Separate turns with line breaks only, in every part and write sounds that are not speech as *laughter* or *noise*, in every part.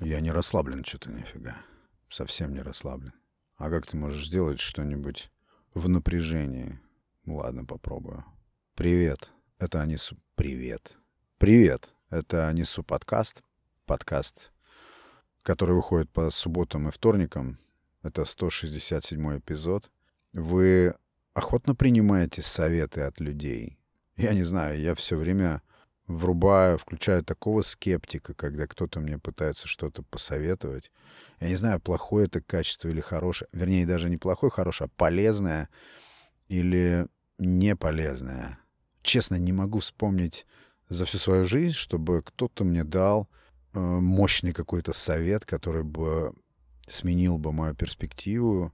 Я не расслаблен что-то нифига. Совсем не расслаблен. А как ты можешь сделать что-нибудь в напряжении? Ладно, попробую. Привет. Это Анису. Привет. Привет. Это Анису подкаст. Подкаст, который выходит по субботам и вторникам. Это 167 эпизод. Вы охотно принимаете советы от людей. Я не знаю, я все время врубаю, включаю такого скептика, когда кто-то мне пытается что-то посоветовать. Я не знаю, плохое это качество или хорошее. Вернее, даже не плохое, хорошее, а полезное или не полезное. Честно, не могу вспомнить за всю свою жизнь, чтобы кто-то мне дал э, мощный какой-то совет, который бы сменил бы мою перспективу,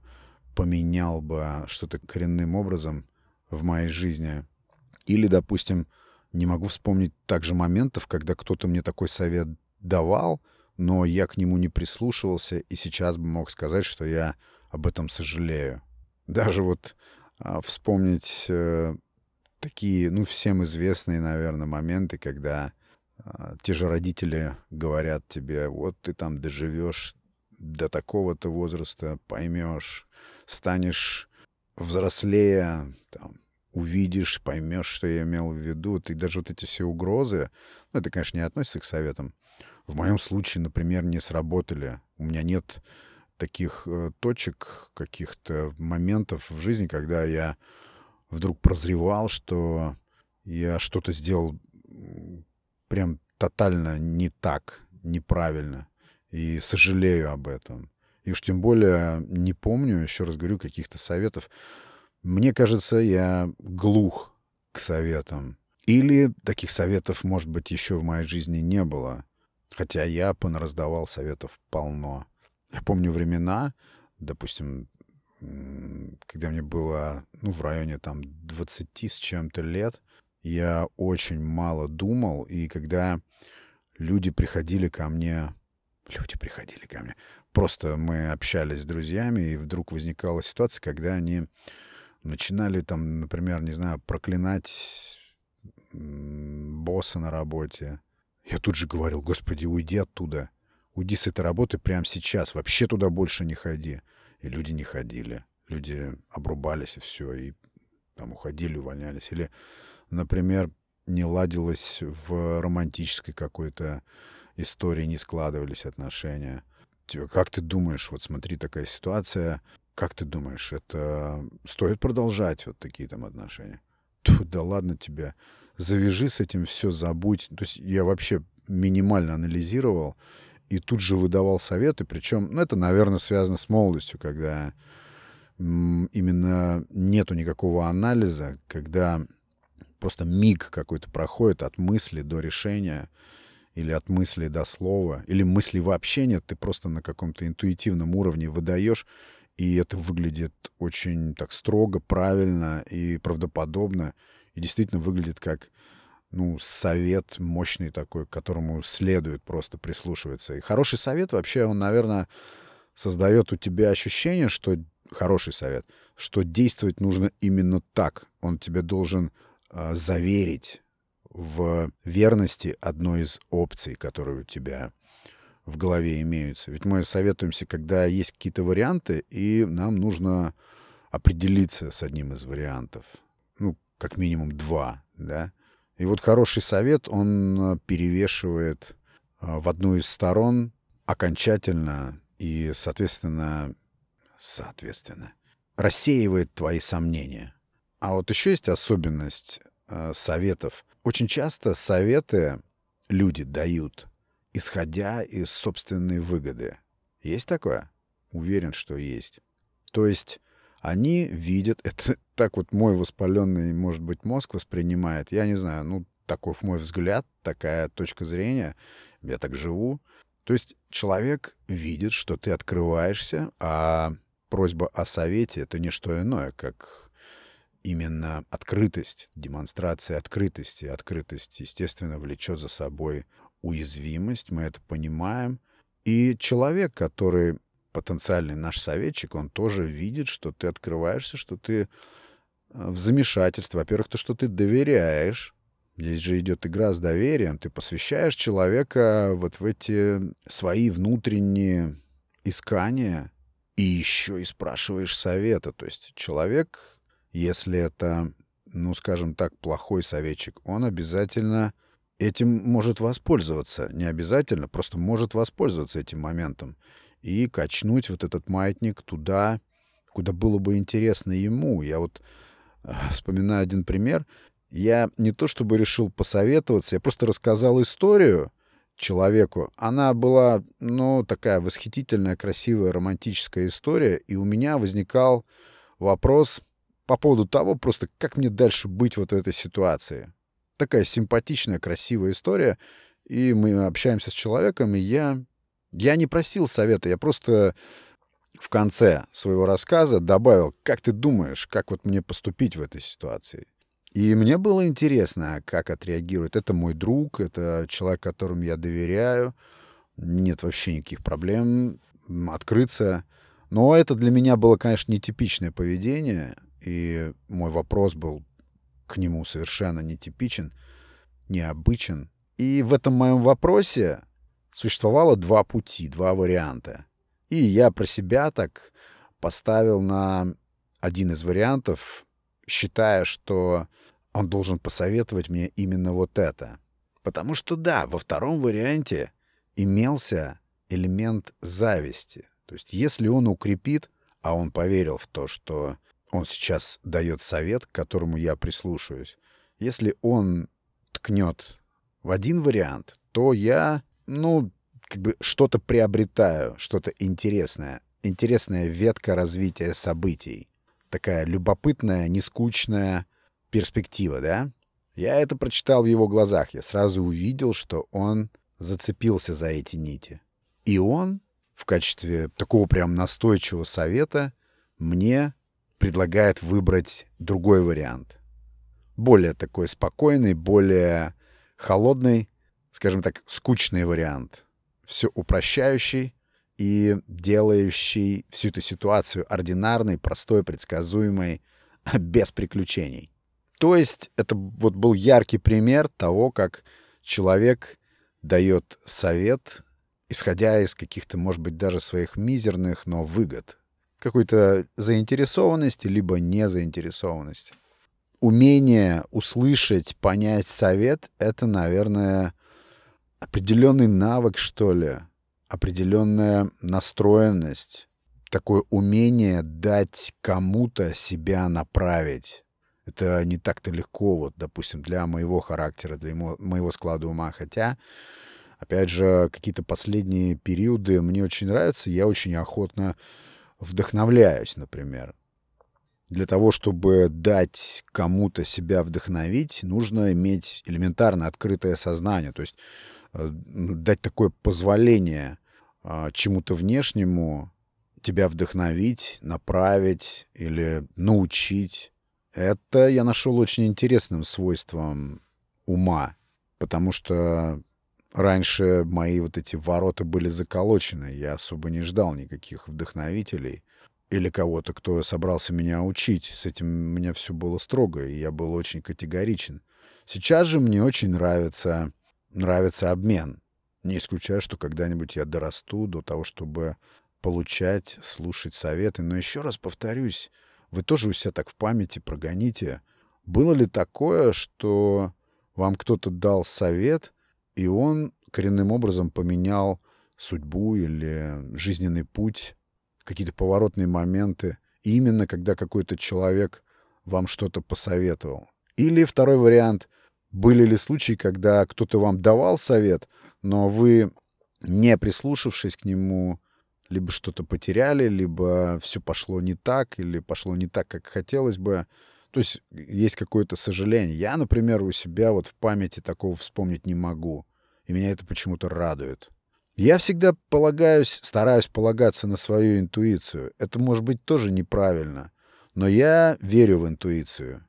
поменял бы что-то коренным образом в моей жизни. Или, допустим, не могу вспомнить также моментов, когда кто-то мне такой совет давал, но я к нему не прислушивался, и сейчас бы мог сказать, что я об этом сожалею. Даже вот а, вспомнить э, такие, ну, всем известные, наверное, моменты, когда а, те же родители говорят тебе, вот ты там доживешь до такого-то возраста, поймешь, станешь взрослее, там, увидишь, поймешь, что я имел в виду. Ты даже вот эти все угрозы, ну, это, конечно, не относится к советам. В моем случае, например, не сработали. У меня нет таких э, точек, каких-то моментов в жизни, когда я вдруг прозревал, что я что-то сделал прям тотально не так, неправильно. И сожалею об этом. И уж тем более не помню, еще раз говорю, каких-то советов. Мне кажется, я глух к советам. Или таких советов, может быть, еще в моей жизни не было. Хотя я понараздавал советов полно. Я помню времена, допустим, когда мне было, ну, в районе там 20 с чем-то лет, я очень мало думал, и когда люди приходили ко мне, люди приходили ко мне, просто мы общались с друзьями, и вдруг возникала ситуация, когда они начинали там, например, не знаю, проклинать босса на работе. Я тут же говорил, господи, уйди оттуда. Уйди с этой работы прямо сейчас. Вообще туда больше не ходи. И люди не ходили. Люди обрубались и все. И там уходили, увольнялись. Или, например, не ладилось в романтической какой-то истории, не складывались отношения. Как ты думаешь, вот смотри, такая ситуация, как ты думаешь, это стоит продолжать вот такие там отношения? Тьфу, да ладно тебе. Завяжи с этим все, забудь. То есть я вообще минимально анализировал и тут же выдавал советы. Причем, ну, это, наверное, связано с молодостью, когда именно нету никакого анализа, когда просто миг какой-то проходит от мысли до решения или от мысли до слова, или мысли вообще нет, ты просто на каком-то интуитивном уровне выдаешь, и это выглядит очень так строго, правильно и правдоподобно. И действительно выглядит как ну, совет мощный такой, к которому следует просто прислушиваться. И хороший совет вообще, он, наверное, создает у тебя ощущение, что хороший совет, что действовать нужно именно так. Он тебе должен э, заверить в верности одной из опций, которые у тебя в голове имеются. Ведь мы советуемся, когда есть какие-то варианты, и нам нужно определиться с одним из вариантов. Ну, как минимум два, да. И вот хороший совет, он перевешивает а, в одну из сторон окончательно и, соответственно, соответственно, рассеивает твои сомнения. А вот еще есть особенность э, советов. Очень часто советы люди дают исходя из собственной выгоды. Есть такое? Уверен, что есть. То есть они видят, *laughs* это так вот мой воспаленный, может быть, мозг воспринимает, я не знаю, ну, такой мой взгляд, такая точка зрения, я так живу. То есть человек видит, что ты открываешься, а просьба о совете — это не что иное, как именно открытость, демонстрация открытости. Открытость, естественно, влечет за собой уязвимость, мы это понимаем. И человек, который потенциальный наш советчик, он тоже видит, что ты открываешься, что ты э, в замешательстве. Во-первых, то, что ты доверяешь, Здесь же идет игра с доверием. Ты посвящаешь человека вот в эти свои внутренние искания и еще и спрашиваешь совета. То есть человек, если это, ну, скажем так, плохой советчик, он обязательно этим может воспользоваться. Не обязательно, просто может воспользоваться этим моментом и качнуть вот этот маятник туда, куда было бы интересно ему. Я вот э, вспоминаю один пример я не то чтобы решил посоветоваться, я просто рассказал историю человеку. Она была, ну, такая восхитительная, красивая, романтическая история, и у меня возникал вопрос по поводу того, просто как мне дальше быть вот в этой ситуации. Такая симпатичная, красивая история, и мы общаемся с человеком, и я, я не просил совета, я просто в конце своего рассказа добавил, как ты думаешь, как вот мне поступить в этой ситуации. И мне было интересно, как отреагирует. Это мой друг, это человек, которому я доверяю. Нет вообще никаких проблем открыться. Но это для меня было, конечно, нетипичное поведение. И мой вопрос был к нему совершенно нетипичен, необычен. И в этом моем вопросе существовало два пути, два варианта. И я про себя так поставил на один из вариантов считая, что он должен посоветовать мне именно вот это. Потому что да, во втором варианте имелся элемент зависти. То есть если он укрепит, а он поверил в то, что он сейчас дает совет, к которому я прислушаюсь, если он ткнет в один вариант, то я, ну, как бы что-то приобретаю, что-то интересное. Интересная ветка развития событий такая любопытная, нескучная перспектива, да? Я это прочитал в его глазах. Я сразу увидел, что он зацепился за эти нити. И он в качестве такого прям настойчивого совета мне предлагает выбрать другой вариант. Более такой спокойный, более холодный, скажем так, скучный вариант. Все упрощающий, и делающий всю эту ситуацию ординарной, простой, предсказуемой, *laughs* без приключений. То есть это вот был яркий пример того, как человек дает совет, исходя из каких-то, может быть, даже своих мизерных, но выгод. Какой-то заинтересованности, либо незаинтересованности. Умение услышать, понять совет — это, наверное, определенный навык, что ли, определенная настроенность, такое умение дать кому-то себя направить. Это не так-то легко, вот, допустим, для моего характера, для моего склада ума. Хотя, опять же, какие-то последние периоды мне очень нравятся, я очень охотно вдохновляюсь, например. Для того, чтобы дать кому-то себя вдохновить, нужно иметь элементарно открытое сознание, то есть э, ну, дать такое позволение а, чему-то внешнему тебя вдохновить, направить или научить. Это я нашел очень интересным свойством ума, потому что раньше мои вот эти ворота были заколочены, я особо не ждал никаких вдохновителей или кого-то, кто собрался меня учить. С этим у меня все было строго, и я был очень категоричен. Сейчас же мне очень нравится, нравится обмен. Не исключаю, что когда-нибудь я дорасту до того, чтобы получать, слушать советы. Но еще раз повторюсь, вы тоже у себя так в памяти прогоните. Было ли такое, что вам кто-то дал совет, и он коренным образом поменял судьбу или жизненный путь, какие-то поворотные моменты, именно когда какой-то человек вам что-то посоветовал? Или второй вариант, были ли случаи, когда кто-то вам давал совет — но вы, не прислушавшись к нему, либо что-то потеряли, либо все пошло не так, или пошло не так, как хотелось бы. То есть есть какое-то сожаление. Я, например, у себя вот в памяти такого вспомнить не могу. И меня это почему-то радует. Я всегда полагаюсь, стараюсь полагаться на свою интуицию. Это может быть тоже неправильно. Но я верю в интуицию.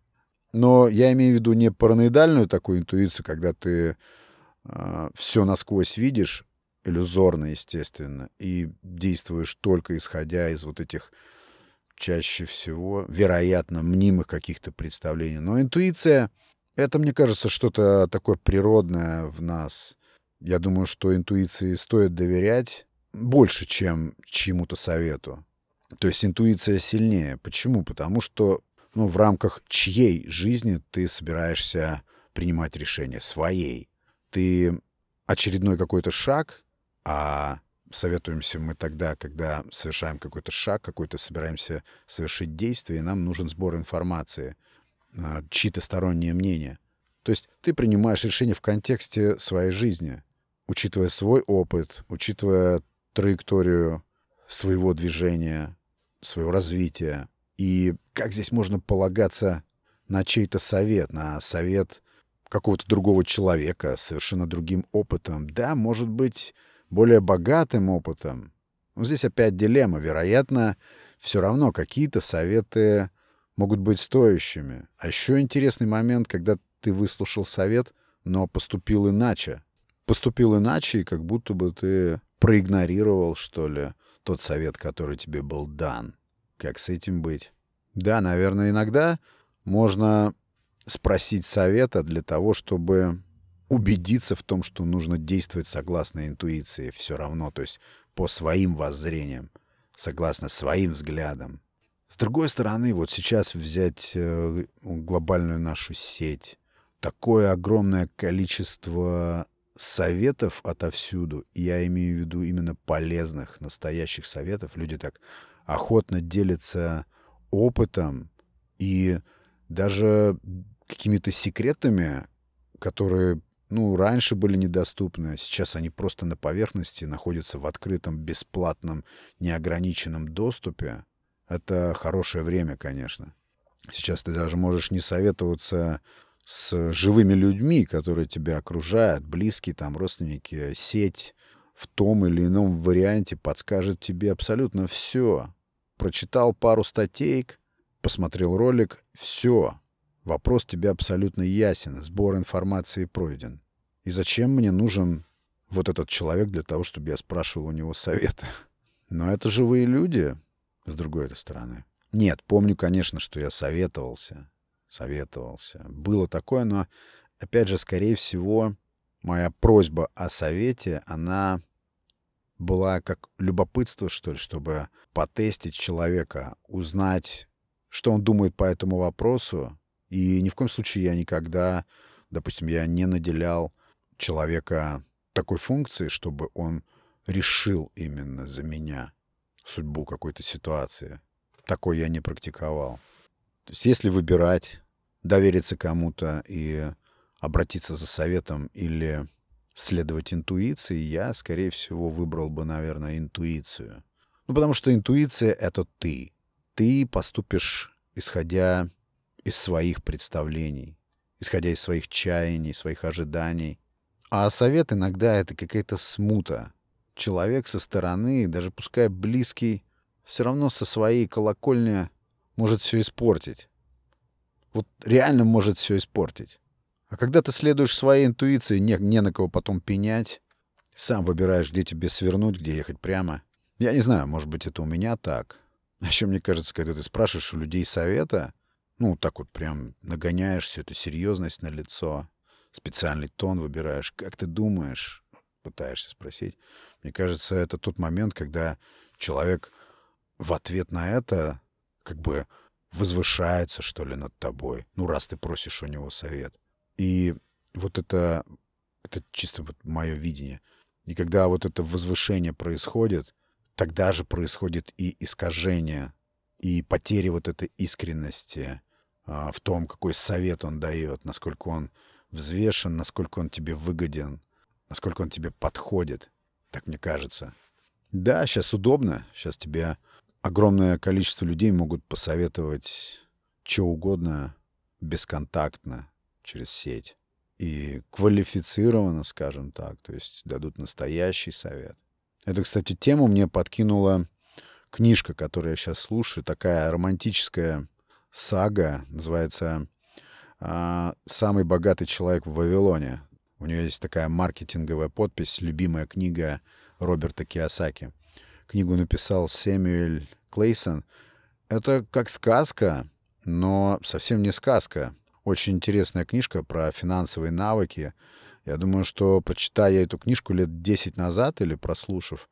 Но я имею в виду не параноидальную такую интуицию, когда ты а, все насквозь видишь, иллюзорно, естественно, и действуешь только исходя из вот этих чаще всего, вероятно, мнимых каких-то представлений. Но интуиция Это, мне кажется, что-то такое природное в нас. Я думаю, что интуиции стоит доверять больше, чем чьему-то совету. То есть интуиция сильнее. Почему? Потому что ну, в рамках чьей жизни ты собираешься принимать решение? Своей. Ты очередной какой-то шаг, а советуемся мы тогда, когда совершаем какой-то шаг, какой-то собираемся совершить действие, и нам нужен сбор информации, а, чьи-то сторонние мнения. То есть ты принимаешь решение в контексте своей жизни, учитывая свой опыт, учитывая траекторию своего движения, своего развития. И как здесь можно полагаться на чей-то совет, на совет какого-то другого человека с совершенно другим опытом? Да, может быть, более богатым опытом. Но здесь опять дилемма. Вероятно, все равно какие-то советы могут быть стоящими. А еще интересный момент, когда ты выслушал совет, но поступил иначе. Поступил иначе, и как будто бы ты проигнорировал, что ли, тот совет, который тебе был дан. Как с этим быть? Да, наверное, иногда можно спросить совета для того, чтобы убедиться в том, что нужно действовать согласно интуиции все равно, то есть по своим воззрениям, согласно своим взглядам. С другой стороны, вот сейчас взять э, глобальную нашу сеть, такое огромное количество советов отовсюду, я имею в виду именно полезных, настоящих советов. Люди так охотно делятся опытом и даже какими-то секретами, которые, ну, раньше были недоступны, сейчас они просто на поверхности находятся в открытом, бесплатном, неограниченном доступе. Это хорошее время, конечно. Сейчас ты даже можешь не советоваться с живыми людьми, которые тебя окружают, близкие там, родственники, сеть в том или ином варианте подскажет тебе абсолютно все. Прочитал пару статей, посмотрел ролик, все. Вопрос тебе абсолютно ясен, сбор информации пройден. И зачем мне нужен вот этот человек для того, чтобы я спрашивал у него совета? Но это живые люди, с другой стороны. Нет, помню, конечно, что я советовался советовался. Было такое, но, опять же, скорее всего, моя просьба о совете, она была как любопытство, что ли, чтобы потестить человека, узнать, что он думает по этому вопросу. И ни в коем случае я никогда, допустим, я не наделял человека такой функции, чтобы он решил именно за меня судьбу какой-то ситуации. Такой я не практиковал. То есть если выбирать довериться кому-то и обратиться за советом или следовать интуиции, я, скорее всего, выбрал бы, наверное, интуицию. Ну, потому что интуиция — это ты. Ты поступишь, исходя из своих представлений, исходя из своих чаяний, своих ожиданий. А совет иногда — это какая-то смута. Человек со стороны, даже пускай близкий, все равно со своей колокольни может все испортить вот реально может все испортить. А когда ты следуешь своей интуиции, не, не на кого потом пенять, сам выбираешь, где тебе свернуть, где ехать прямо. Я не знаю, может быть, это у меня так. А еще мне кажется, когда ты спрашиваешь у людей совета, ну, так вот прям нагоняешь всю эту серьезность на лицо, специальный тон выбираешь. Как ты думаешь? Пытаешься спросить. Мне кажется, это тот момент, когда человек в ответ на это как бы возвышается, что ли, над тобой, ну, раз ты просишь у него совет. И вот это, это чисто вот мое видение. И когда вот это возвышение происходит, тогда же происходит и искажение, и потеря вот этой искренности а, в том, какой совет он дает, насколько он взвешен, насколько он тебе выгоден, насколько он тебе подходит. Так мне кажется. Да, сейчас удобно, сейчас тебе огромное количество людей могут посоветовать что угодно бесконтактно через сеть. И квалифицированно, скажем так, то есть дадут настоящий совет. Это, кстати, тему мне подкинула книжка, которую я сейчас слушаю, такая романтическая сага, называется а, «Самый богатый человек в Вавилоне». У нее есть такая маркетинговая подпись «Любимая книга Роберта Киосаки». Книгу написал Сэмюэль Клейсон. Это как сказка, но совсем не сказка. Очень интересная книжка про финансовые навыки. Я думаю, что прочитая я эту книжку лет 10 назад или прослушав,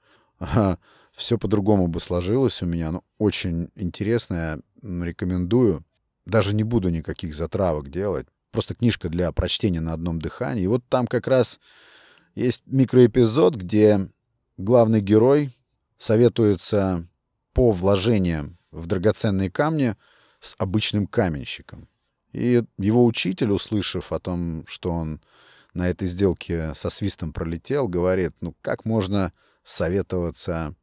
все по-другому бы сложилось у меня. Ну, очень интересная, рекомендую. Даже не буду никаких затравок делать. Просто книжка для прочтения на одном дыхании. И вот там как раз есть микроэпизод, где главный герой советуется по вложениям в драгоценные камни с обычным каменщиком. И его учитель, услышав о том, что он на этой сделке со свистом пролетел, говорит, ну как можно советоваться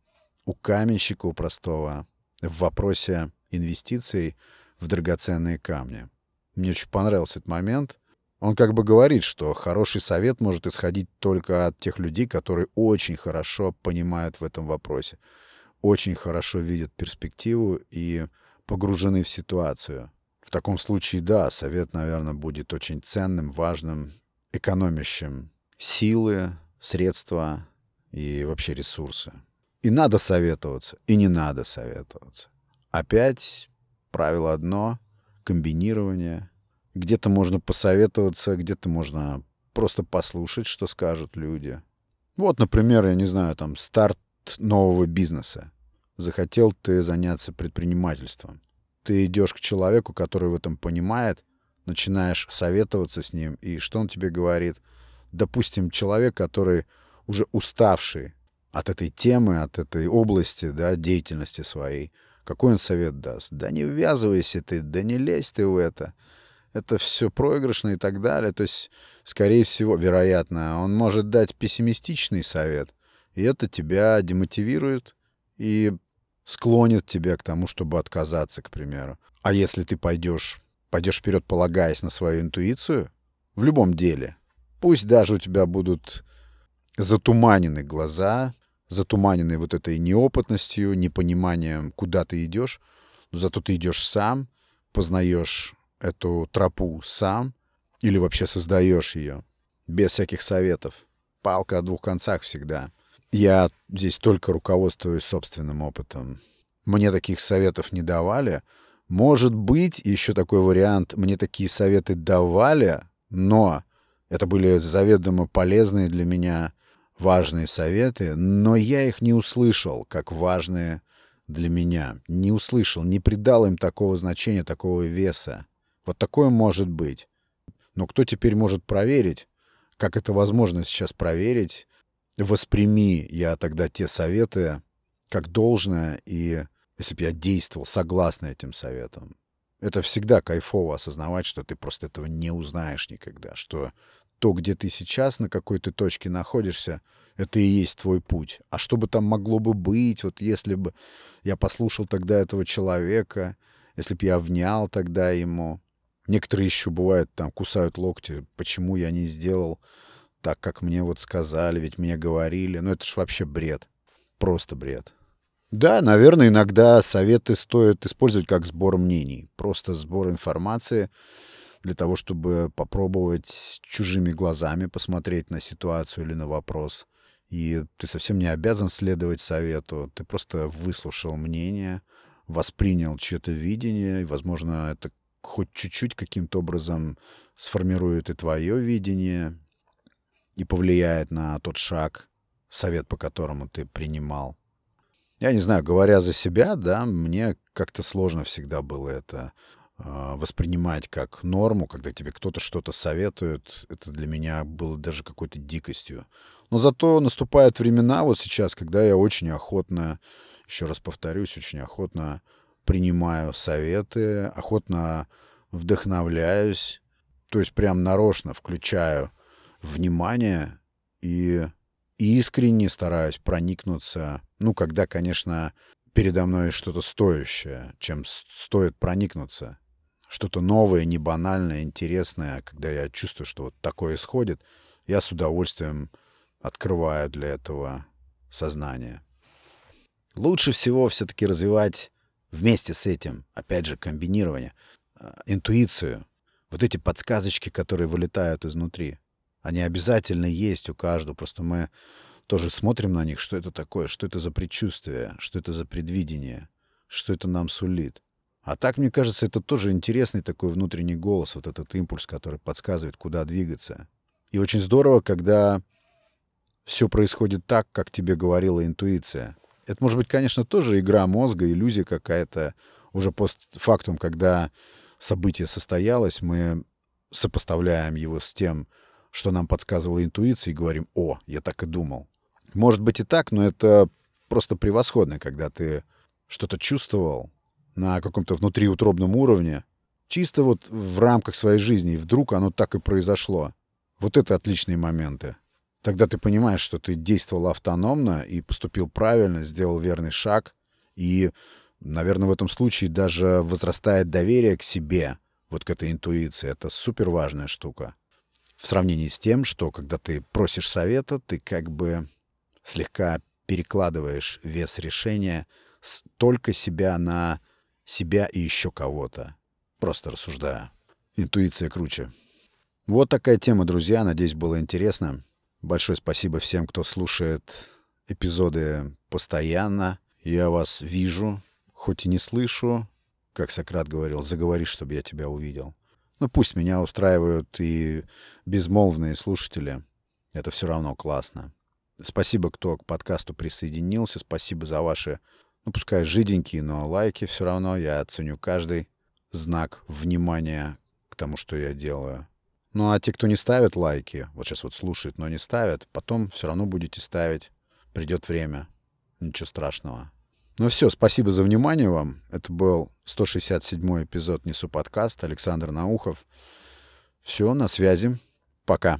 у каменщика, у простого, в вопросе инвестиций в драгоценные камни. Мне очень понравился этот момент. Он как бы говорит, что хороший совет может исходить только от тех людей, которые очень хорошо понимают в этом вопросе, очень хорошо видят перспективу и погружены в ситуацию. В таком случае, да, совет, наверное, будет очень ценным, важным, экономящим силы, средства и вообще ресурсы. И надо советоваться, и не надо советоваться. Опять правило одно — комбинирование. Где-то можно посоветоваться, где-то можно просто послушать, что скажут люди. Вот, например, я не знаю, там, старт нового бизнеса. Захотел ты заняться предпринимательством. Ты идешь к человеку, который в этом понимает, начинаешь советоваться с ним, и что он тебе говорит? Допустим, человек, который уже уставший от этой темы, от этой области, да, деятельности своей, какой он совет даст? Да не ввязывайся ты, да не лезь ты в это. Это все проигрышно и так далее. То есть, скорее всего, вероятно, он может дать пессимистичный совет, и это тебя демотивирует и склонит тебя к тому, чтобы отказаться, к примеру. А если ты пойдешь, пойдешь вперед, полагаясь на свою интуицию, в любом деле, пусть даже у тебя будут затуманены глаза, затуманенные вот этой неопытностью, непониманием, куда ты идешь, но зато ты идешь сам, познаешь эту тропу сам или вообще создаешь ее без всяких советов. Палка о двух концах всегда. Я здесь только руководствуюсь собственным опытом. Мне таких советов не давали. Может быть, еще такой вариант, мне такие советы давали, но это были заведомо полезные для меня важные советы, но я их не услышал как важные для меня. Не услышал, не придал им такого значения, такого веса. Вот такое может быть. Но кто теперь может проверить? Как это возможно сейчас проверить? Восприми я тогда те советы как должное, и если бы я действовал согласно этим советам. Это всегда кайфово осознавать, что ты просто этого не узнаешь никогда, что то, где ты сейчас, на какой ты точке находишься, это и есть твой путь. А что бы там могло бы быть, вот если бы я послушал тогда этого человека, если бы я внял тогда ему. Некоторые еще бывают там кусают локти, почему я не сделал так, как мне вот сказали, ведь мне говорили. Ну это ж вообще бред. Просто бред. Да, наверное, иногда советы стоит использовать как сбор мнений. Просто сбор информации — для того, чтобы попробовать чужими глазами посмотреть на ситуацию или на вопрос. И ты совсем не обязан следовать совету, ты просто выслушал мнение, воспринял чье-то видение, и, возможно, это хоть чуть-чуть каким-то образом сформирует и твое видение, и повлияет на тот шаг, совет по которому ты принимал. Я не знаю, говоря за себя, да, мне как-то сложно всегда было это воспринимать как норму, когда тебе кто-то что-то советует, это для меня было даже какой-то дикостью. Но зато наступают времена вот сейчас, когда я очень охотно, еще раз повторюсь, очень охотно принимаю советы, охотно вдохновляюсь, то есть прям нарочно включаю внимание и искренне стараюсь проникнуться, ну, когда, конечно, передо мной что-то стоящее, чем стоит проникнуться что-то новое, не банальное, интересное, когда я чувствую, что вот такое исходит, я с удовольствием открываю для этого сознание. Лучше всего все-таки развивать вместе с этим, опять же, комбинирование, а, интуицию, вот эти подсказочки, которые вылетают изнутри. Они обязательно есть у каждого, просто мы тоже смотрим на них, что это такое, что это за предчувствие, что это за предвидение, что это нам сулит. А так, мне кажется, это тоже интересный такой внутренний голос, вот этот импульс, который подсказывает, куда двигаться. И очень здорово, когда все происходит так, как тебе говорила интуиция. Это может быть, конечно, тоже игра мозга, иллюзия какая-то. Уже постфактум, когда событие состоялось, мы сопоставляем его с тем, что нам подсказывала интуиция, и говорим, о, я так и думал. Может быть и так, но это просто превосходно, когда ты что-то чувствовал на каком-то внутриутробном уровне, чисто вот в рамках своей жизни, и вдруг оно так и произошло. Вот это отличные моменты. Тогда ты понимаешь, что ты действовал автономно и поступил правильно, сделал верный шаг, и, наверное, в этом случае даже возрастает доверие к себе, вот к этой интуиции. Это супер важная штука. В сравнении с тем, что когда ты просишь совета, ты как бы слегка перекладываешь вес решения с только себя на себя и еще кого-то. Просто рассуждая. Интуиция круче. Вот такая тема, друзья. Надеюсь, было интересно. Большое спасибо всем, кто слушает эпизоды постоянно. Я вас вижу, хоть и не слышу. Как Сократ говорил, заговори, чтобы я тебя увидел. Ну, пусть меня устраивают и безмолвные слушатели. Это все равно классно. Спасибо, кто к подкасту присоединился. Спасибо за ваши, ну, пускай жиденькие, но лайки все равно. Я оценю каждый знак внимания к тому, что я делаю. Ну а те, кто не ставит лайки, вот сейчас вот слушает, но не ставят, потом все равно будете ставить. Придет время. Ничего страшного. Ну все, спасибо за внимание вам. Это был 167 эпизод «Несу подкаст». Александр Наухов. Все, на связи. Пока.